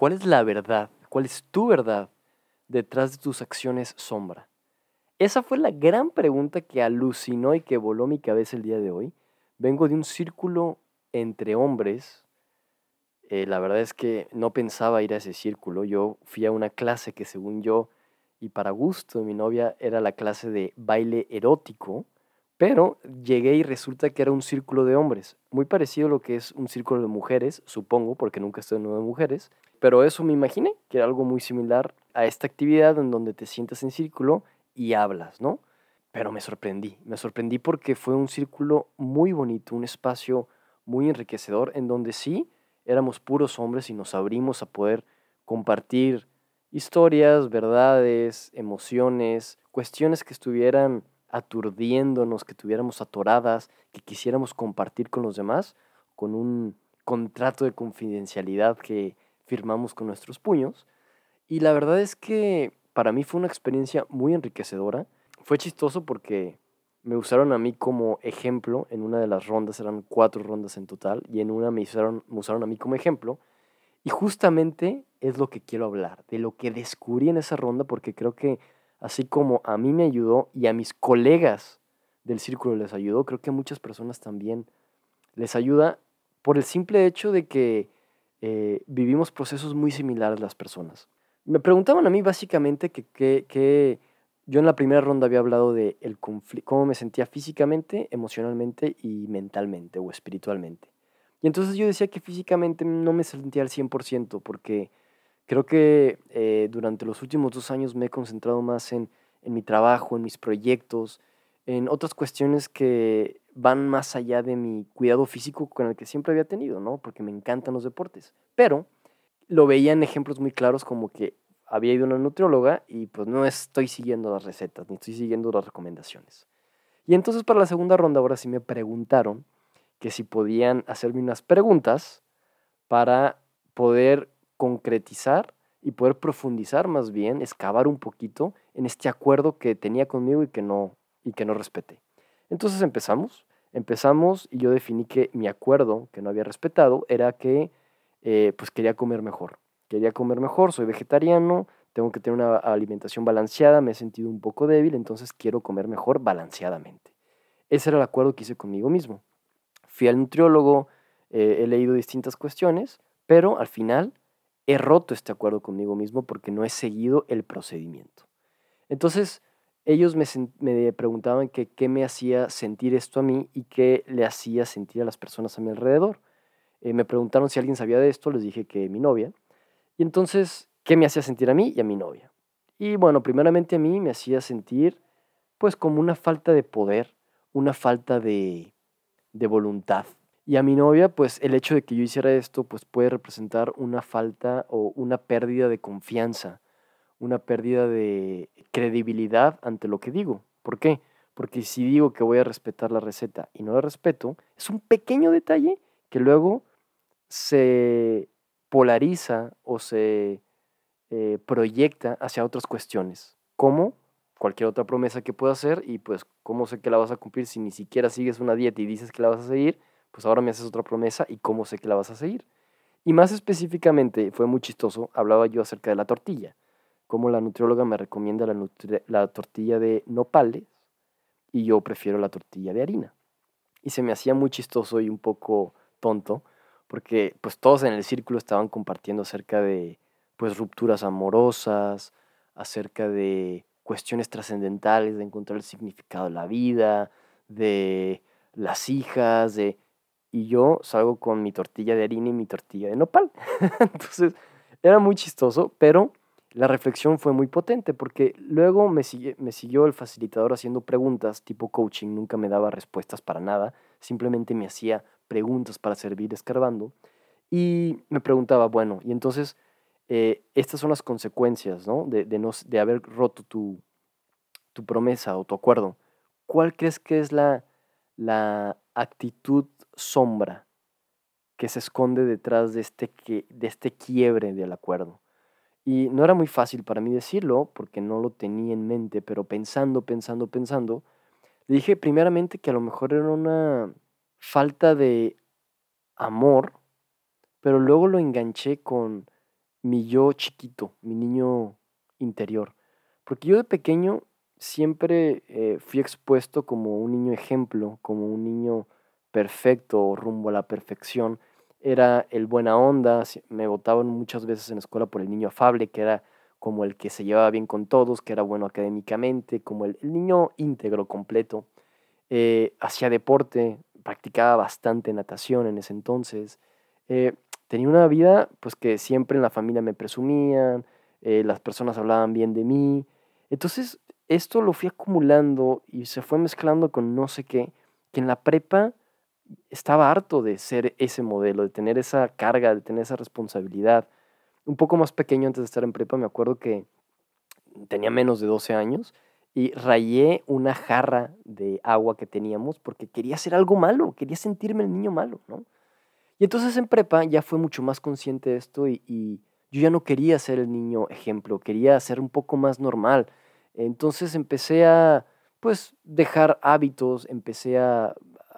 ¿Cuál es la verdad? ¿Cuál es tu verdad detrás de tus acciones sombra? Esa fue la gran pregunta que alucinó y que voló mi cabeza el día de hoy. Vengo de un círculo entre hombres. Eh, la verdad es que no pensaba ir a ese círculo. Yo fui a una clase que según yo y para gusto de mi novia era la clase de baile erótico, pero llegué y resulta que era un círculo de hombres, muy parecido a lo que es un círculo de mujeres, supongo, porque nunca estoy en uno de mujeres, pero eso me imaginé, que era algo muy similar a esta actividad en donde te sientas en círculo y hablas, ¿no? Pero me sorprendí, me sorprendí porque fue un círculo muy bonito, un espacio muy enriquecedor en donde sí éramos puros hombres y nos abrimos a poder compartir historias, verdades, emociones, cuestiones que estuvieran aturdiéndonos, que tuviéramos atoradas, que quisiéramos compartir con los demás, con un contrato de confidencialidad que firmamos con nuestros puños. Y la verdad es que para mí fue una experiencia muy enriquecedora. Fue chistoso porque me usaron a mí como ejemplo en una de las rondas, eran cuatro rondas en total, y en una me usaron, me usaron a mí como ejemplo. Y justamente es lo que quiero hablar, de lo que descubrí en esa ronda, porque creo que así como a mí me ayudó y a mis colegas del círculo les ayudó, creo que a muchas personas también les ayuda por el simple hecho de que eh, vivimos procesos muy similares las personas. Me preguntaban a mí básicamente que, que, yo en la primera ronda había hablado de el cómo me sentía físicamente, emocionalmente y mentalmente o espiritualmente. Y entonces yo decía que físicamente no me sentía al 100% porque creo que eh, durante los últimos dos años me he concentrado más en, en mi trabajo, en mis proyectos, en otras cuestiones que van más allá de mi cuidado físico con el que siempre había tenido, ¿no? Porque me encantan los deportes. Pero lo veía en ejemplos muy claros como que había ido a una nutrióloga y pues no estoy siguiendo las recetas, ni estoy siguiendo las recomendaciones. Y entonces para la segunda ronda ahora sí me preguntaron que si podían hacerme unas preguntas para poder concretizar y poder profundizar más bien, excavar un poquito en este acuerdo que tenía conmigo y que no, y que no respeté. Entonces empezamos, empezamos y yo definí que mi acuerdo que no había respetado era que eh, pues quería comer mejor. Quería comer mejor, soy vegetariano, tengo que tener una alimentación balanceada, me he sentido un poco débil, entonces quiero comer mejor balanceadamente. Ese era el acuerdo que hice conmigo mismo fui al nutriólogo, eh, he leído distintas cuestiones, pero al final he roto este acuerdo conmigo mismo porque no he seguido el procedimiento. Entonces, ellos me, preguntaban qué me hacía sentir esto a mí y qué le hacía sentir a las personas a mi alrededor. Eh, me preguntaron si alguien sabía de esto, les dije que mi novia. Y entonces, ¿qué me hacía sentir a mí y a mi novia? Y bueno, primeramente a mí me hacía sentir pues como una falta de poder, una falta de, de voluntad. Y a mi novia, pues el hecho de que yo hiciera esto, pues puede representar una falta o una pérdida de confianza, una pérdida de credibilidad ante lo que digo. ¿Por qué? Porque si digo que voy a respetar la receta y no la respeto, es un pequeño detalle que luego se polariza o se eh, proyecta hacia otras cuestiones, como cualquier otra promesa que pueda hacer y pues cómo sé que la vas a cumplir si ni siquiera sigues una dieta y dices que la vas a seguir, pues ahora me haces otra promesa y cómo sé que la vas a seguir. Y más específicamente, fue muy chistoso, hablaba yo acerca de la tortilla, como la nutrióloga me recomienda la, la tortilla de nopales y yo prefiero la tortilla de harina. Y se me hacía muy chistoso y un poco tonto, porque pues todos en el círculo estaban compartiendo acerca de pues rupturas amorosas, acerca de cuestiones trascendentales, de encontrar el significado de la vida, de las hijas, de... Y yo salgo con mi tortilla de harina y mi tortilla de nopal. Entonces, era muy chistoso, pero la reflexión fue muy potente porque luego me, siguió el facilitador haciendo preguntas tipo coaching, nunca me daba respuestas para nada, simplemente me hacía preguntas para servir escarbando y me preguntaba, bueno, y entonces eh, estas son las consecuencias ¿no? De, de, haber roto tu, tu, promesa o tu acuerdo. ¿Cuál crees que es la, la actitud sombra que se esconde detrás de este, que, de este quiebre del acuerdo? Y no era muy fácil para mí decirlo porque no lo tenía en mente, pero pensando, pensando, pensando, le dije primeramente que a lo mejor era una falta de amor, pero luego lo enganché con mi yo chiquito, mi niño interior. Porque yo de pequeño siempre eh, fui expuesto como un niño ejemplo, como un niño perfecto rumbo a la perfección. Era el buena onda, me votaban muchas veces en la escuela por el niño afable, que era como el que se llevaba bien con todos, que era bueno académicamente, como el, niño íntegro completo. Eh, hacía deporte, practicaba bastante natación en ese entonces. Eh, tenía una vida pues que siempre en la familia me presumían, las personas hablaban bien de mí. Entonces esto lo fui acumulando y se fue mezclando con no sé qué, que en la prepa estaba harto de ser ese modelo, de tener esa carga, de tener esa responsabilidad. Un poco más pequeño antes de estar en prepa, me acuerdo que tenía menos de 12 años y rayé una jarra de agua que teníamos porque quería hacer algo malo, quería sentirme el niño malo, ¿no? Y entonces en prepa ya fue mucho más consciente de esto y, y yo ya no quería ser el niño ejemplo, quería ser un poco más normal, entonces empecé a, pues, dejar hábitos, empecé a,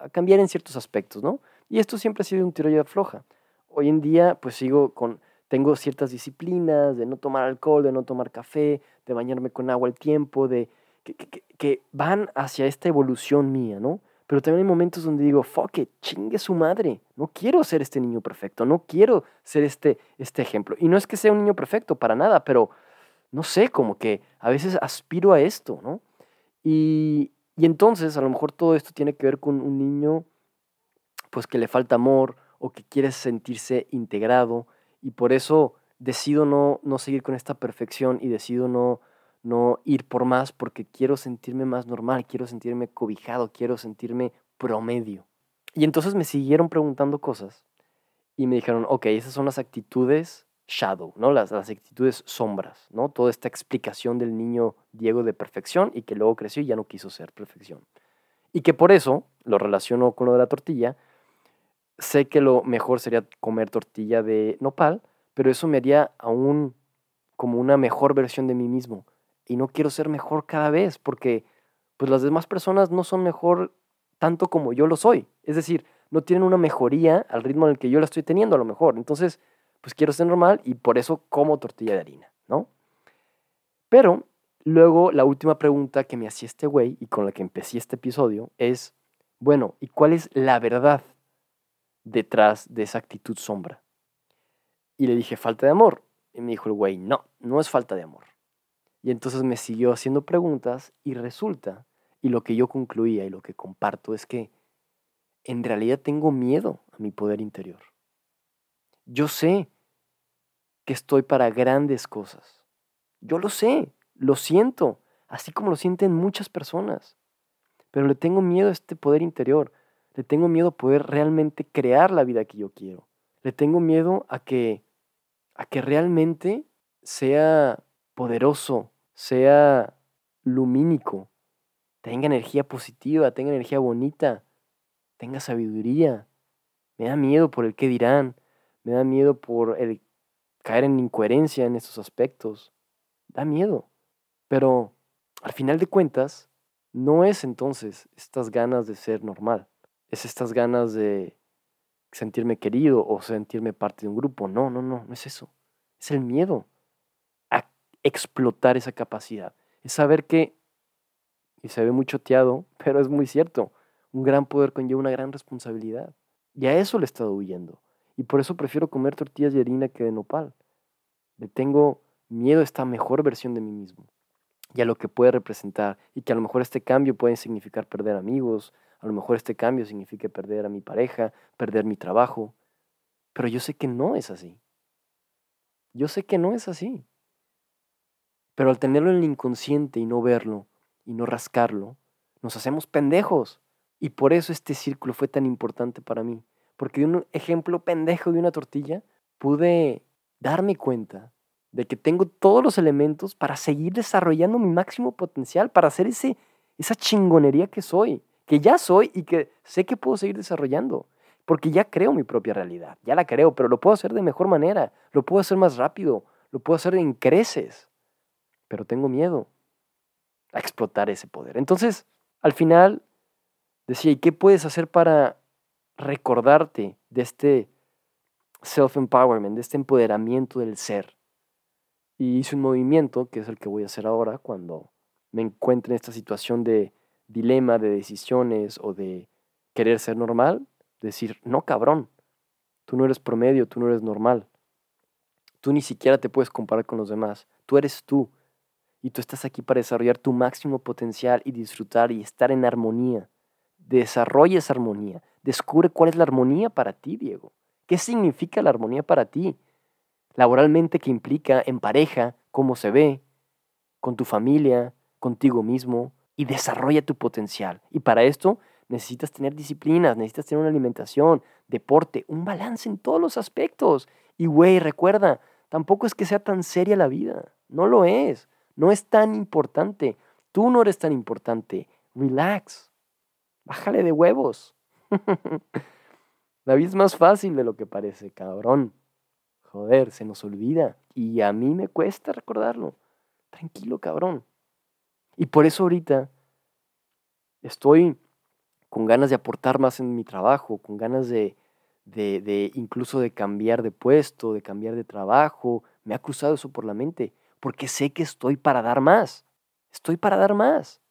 cambiar en ciertos aspectos, ¿no? Y esto siempre ha sido un tiro floja. Hoy en día, pues, sigo con, tengo ciertas disciplinas de no tomar alcohol, de no tomar café, de bañarme con agua al tiempo, de, que, que, van hacia esta evolución mía, ¿no? Pero también hay momentos donde digo, fuck it, chingue su madre. No quiero ser este niño perfecto, no quiero ser este, este ejemplo. Y no es que sea un niño perfecto, para nada, pero no sé, como que a veces aspiro a esto, ¿no? Y, entonces a lo mejor todo esto tiene que ver con un niño pues que le falta amor o que quiere sentirse integrado y por eso decido no, no seguir con esta perfección y decido no, no ir por más porque quiero sentirme más normal, quiero sentirme cobijado, quiero sentirme promedio. Y entonces me siguieron preguntando cosas y me dijeron, ok, esas son las actitudes shadow, ¿no? Las, las actitudes sombras, ¿no? Toda esta explicación del niño Diego de perfección y que luego creció y ya no quiso ser perfección. Y que por eso, lo relaciono con lo de la tortilla, sé que lo mejor sería comer tortilla de nopal, pero eso me haría aún como una mejor versión de mí mismo. Y no quiero ser mejor cada vez, porque pues las demás personas no son mejor tanto como yo lo soy. Es decir, no tienen una mejoría al ritmo en el que yo la estoy teniendo a lo mejor. Entonces, pues quiero ser normal y por eso como tortilla de harina, ¿no? Pero luego la última pregunta que me hacía este güey y con la que empecé este episodio es, bueno, ¿y cuál es la verdad detrás de esa actitud sombra? Y le dije, falta de amor. Y me dijo el güey, no, no es falta de amor. Y entonces me siguió haciendo preguntas y resulta, y lo que yo concluía y lo que comparto es que en realidad tengo miedo a mi poder interior. Yo sé que estoy para grandes cosas. Yo lo sé, lo siento, así como lo sienten muchas personas. Pero le tengo miedo a este poder interior. Le tengo miedo a poder realmente crear la vida que yo quiero. Le tengo miedo a que a que realmente sea poderoso, sea lumínico, tenga energía positiva, tenga energía bonita, tenga sabiduría. Me da miedo por el que dirán, me da miedo por el caer en incoherencia en estos aspectos. Da miedo. Pero al final de cuentas, no es entonces estas ganas de ser normal. Es estas ganas de sentirme querido o sentirme parte de un grupo. No, no, no, no es eso. Es el miedo a explotar esa capacidad. Es saber que, y se ve muy choteado, pero es muy cierto, un gran poder conlleva una gran responsabilidad. Y a eso le he estado huyendo. Y por eso prefiero comer tortillas de harina que de nopal. Le tengo miedo a esta mejor versión de mí mismo y a lo que puede representar. Y que a lo mejor este cambio puede significar perder amigos, a lo mejor este cambio significa perder a mi pareja, perder mi trabajo. Pero yo sé que no es así. Yo sé que no es así. Pero al tenerlo en el inconsciente y no verlo y no rascarlo, nos hacemos pendejos. Y por eso este círculo fue tan importante para mí. Porque de un ejemplo pendejo de una tortilla pude darme cuenta de que tengo todos los elementos para seguir desarrollando mi máximo potencial, para hacer ese, esa chingonería que soy, que ya soy y que sé que puedo seguir desarrollando. Porque ya creo mi propia realidad, ya la creo, pero lo puedo hacer de mejor manera, lo puedo hacer más rápido, lo puedo hacer en creces, pero tengo miedo a explotar ese poder. Entonces, al final, decía, ¿y qué puedes hacer para recordarte de este self-empowerment, de este empoderamiento del ser. Y hice un movimiento, que es el que voy a hacer ahora, cuando me encuentre en esta situación de dilema, de decisiones o de querer ser normal, decir, no cabrón, tú no eres promedio, tú no eres normal. Tú ni siquiera te puedes comparar con los demás, tú eres tú. Y tú estás aquí para desarrollar tu máximo potencial y disfrutar y estar en armonía. Desarrolla esa armonía. Descubre cuál es la armonía para ti, Diego. ¿Qué significa la armonía para ti? Laboralmente, ¿qué implica en pareja? ¿Cómo se ve? Con tu familia, contigo mismo. Y desarrolla tu potencial. Y para esto necesitas tener disciplinas, necesitas tener una alimentación, deporte, un balance en todos los aspectos. Y güey, recuerda, tampoco es que sea tan seria la vida. No lo es. No es tan importante. Tú no eres tan importante. Relax. Bájale de huevos. la vida es más fácil de lo que parece, cabrón. Joder, se nos olvida. Y a mí me cuesta recordarlo. Tranquilo, cabrón. Y por eso ahorita estoy con ganas de aportar más en mi trabajo, con ganas de, de, de, incluso de cambiar de puesto, de cambiar de trabajo. Me ha cruzado eso por la mente, porque sé que estoy para dar más. Estoy para dar más.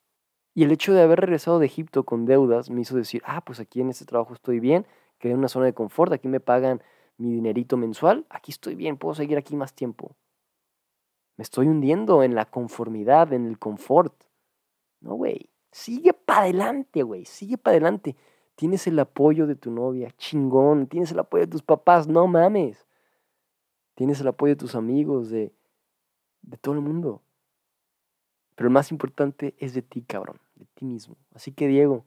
Y el hecho de haber regresado de Egipto con deudas me hizo decir, ah, pues aquí en este trabajo estoy bien, que en una zona de confort, aquí me pagan mi dinerito mensual, aquí estoy bien, puedo seguir aquí más tiempo. Me estoy hundiendo en la conformidad, en el confort. No, güey. Sigue para adelante, güey. Sigue para adelante. Tienes el apoyo de tu novia, chingón. Tienes el apoyo de tus papás, no mames. Tienes el apoyo de tus amigos, de, de todo el mundo. Pero el más importante es de ti, cabrón, de ti mismo. Así que, Diego,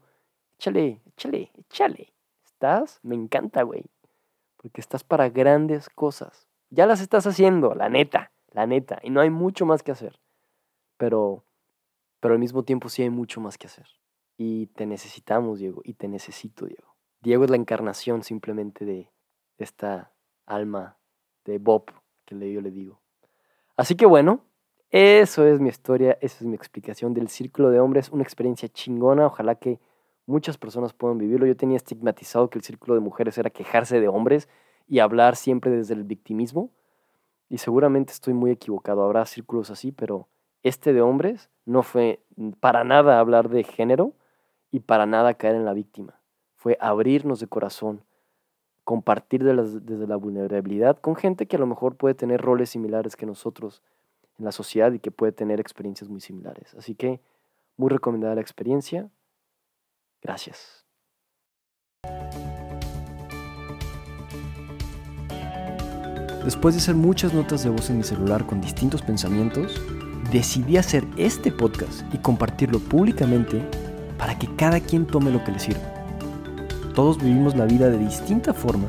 échale, échale, échale. ¿Estás? Me encanta, güey. Porque estás para grandes cosas. Ya las estás haciendo, la neta, la neta. Y no hay mucho más que hacer. Pero pero al mismo tiempo sí hay mucho más que hacer. Y te necesitamos, Diego, y te necesito, Diego. Diego es la encarnación simplemente de esta alma de Bob que yo le digo. Así que bueno, eso es mi historia, esa es mi explicación del Círculo de Hombres, una experiencia chingona, ojalá que muchas personas puedan vivirlo. Yo tenía estigmatizado que el Círculo de Mujeres era quejarse de hombres y hablar siempre desde el victimismo, y seguramente estoy muy equivocado, habrá círculos así, pero este de hombres no fue para nada hablar de género y para nada caer en la víctima. Fue abrirnos de corazón, compartir desde la vulnerabilidad con gente que a lo mejor puede tener roles similares que nosotros en la sociedad y que puede tener experiencias muy similares. Así que muy recomendada la experiencia. Gracias. Después de hacer muchas notas de voz en mi celular con distintos pensamientos, decidí hacer este podcast y compartirlo públicamente para que cada quien tome lo que le sirva. Todos vivimos la vida de distinta forma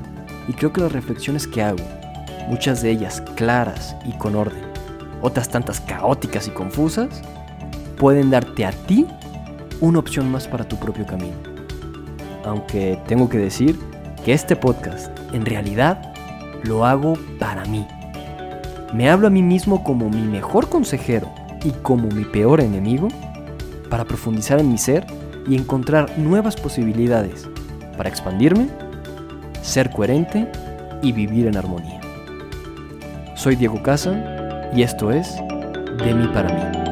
y creo que las reflexiones que hago, muchas de ellas claras y con orden, otras tantas caóticas y confusas, pueden darte a ti una opción más para tu propio camino. Aunque tengo que decir que este podcast en realidad lo hago para mí me hablo a mí mismo como mi mejor consejero y como mi peor enemigo para profundizar en mi ser y encontrar nuevas posibilidades para expandirme, ser coherente y vivir en armonía. Soy Diego Casa y esto es De mí para mí.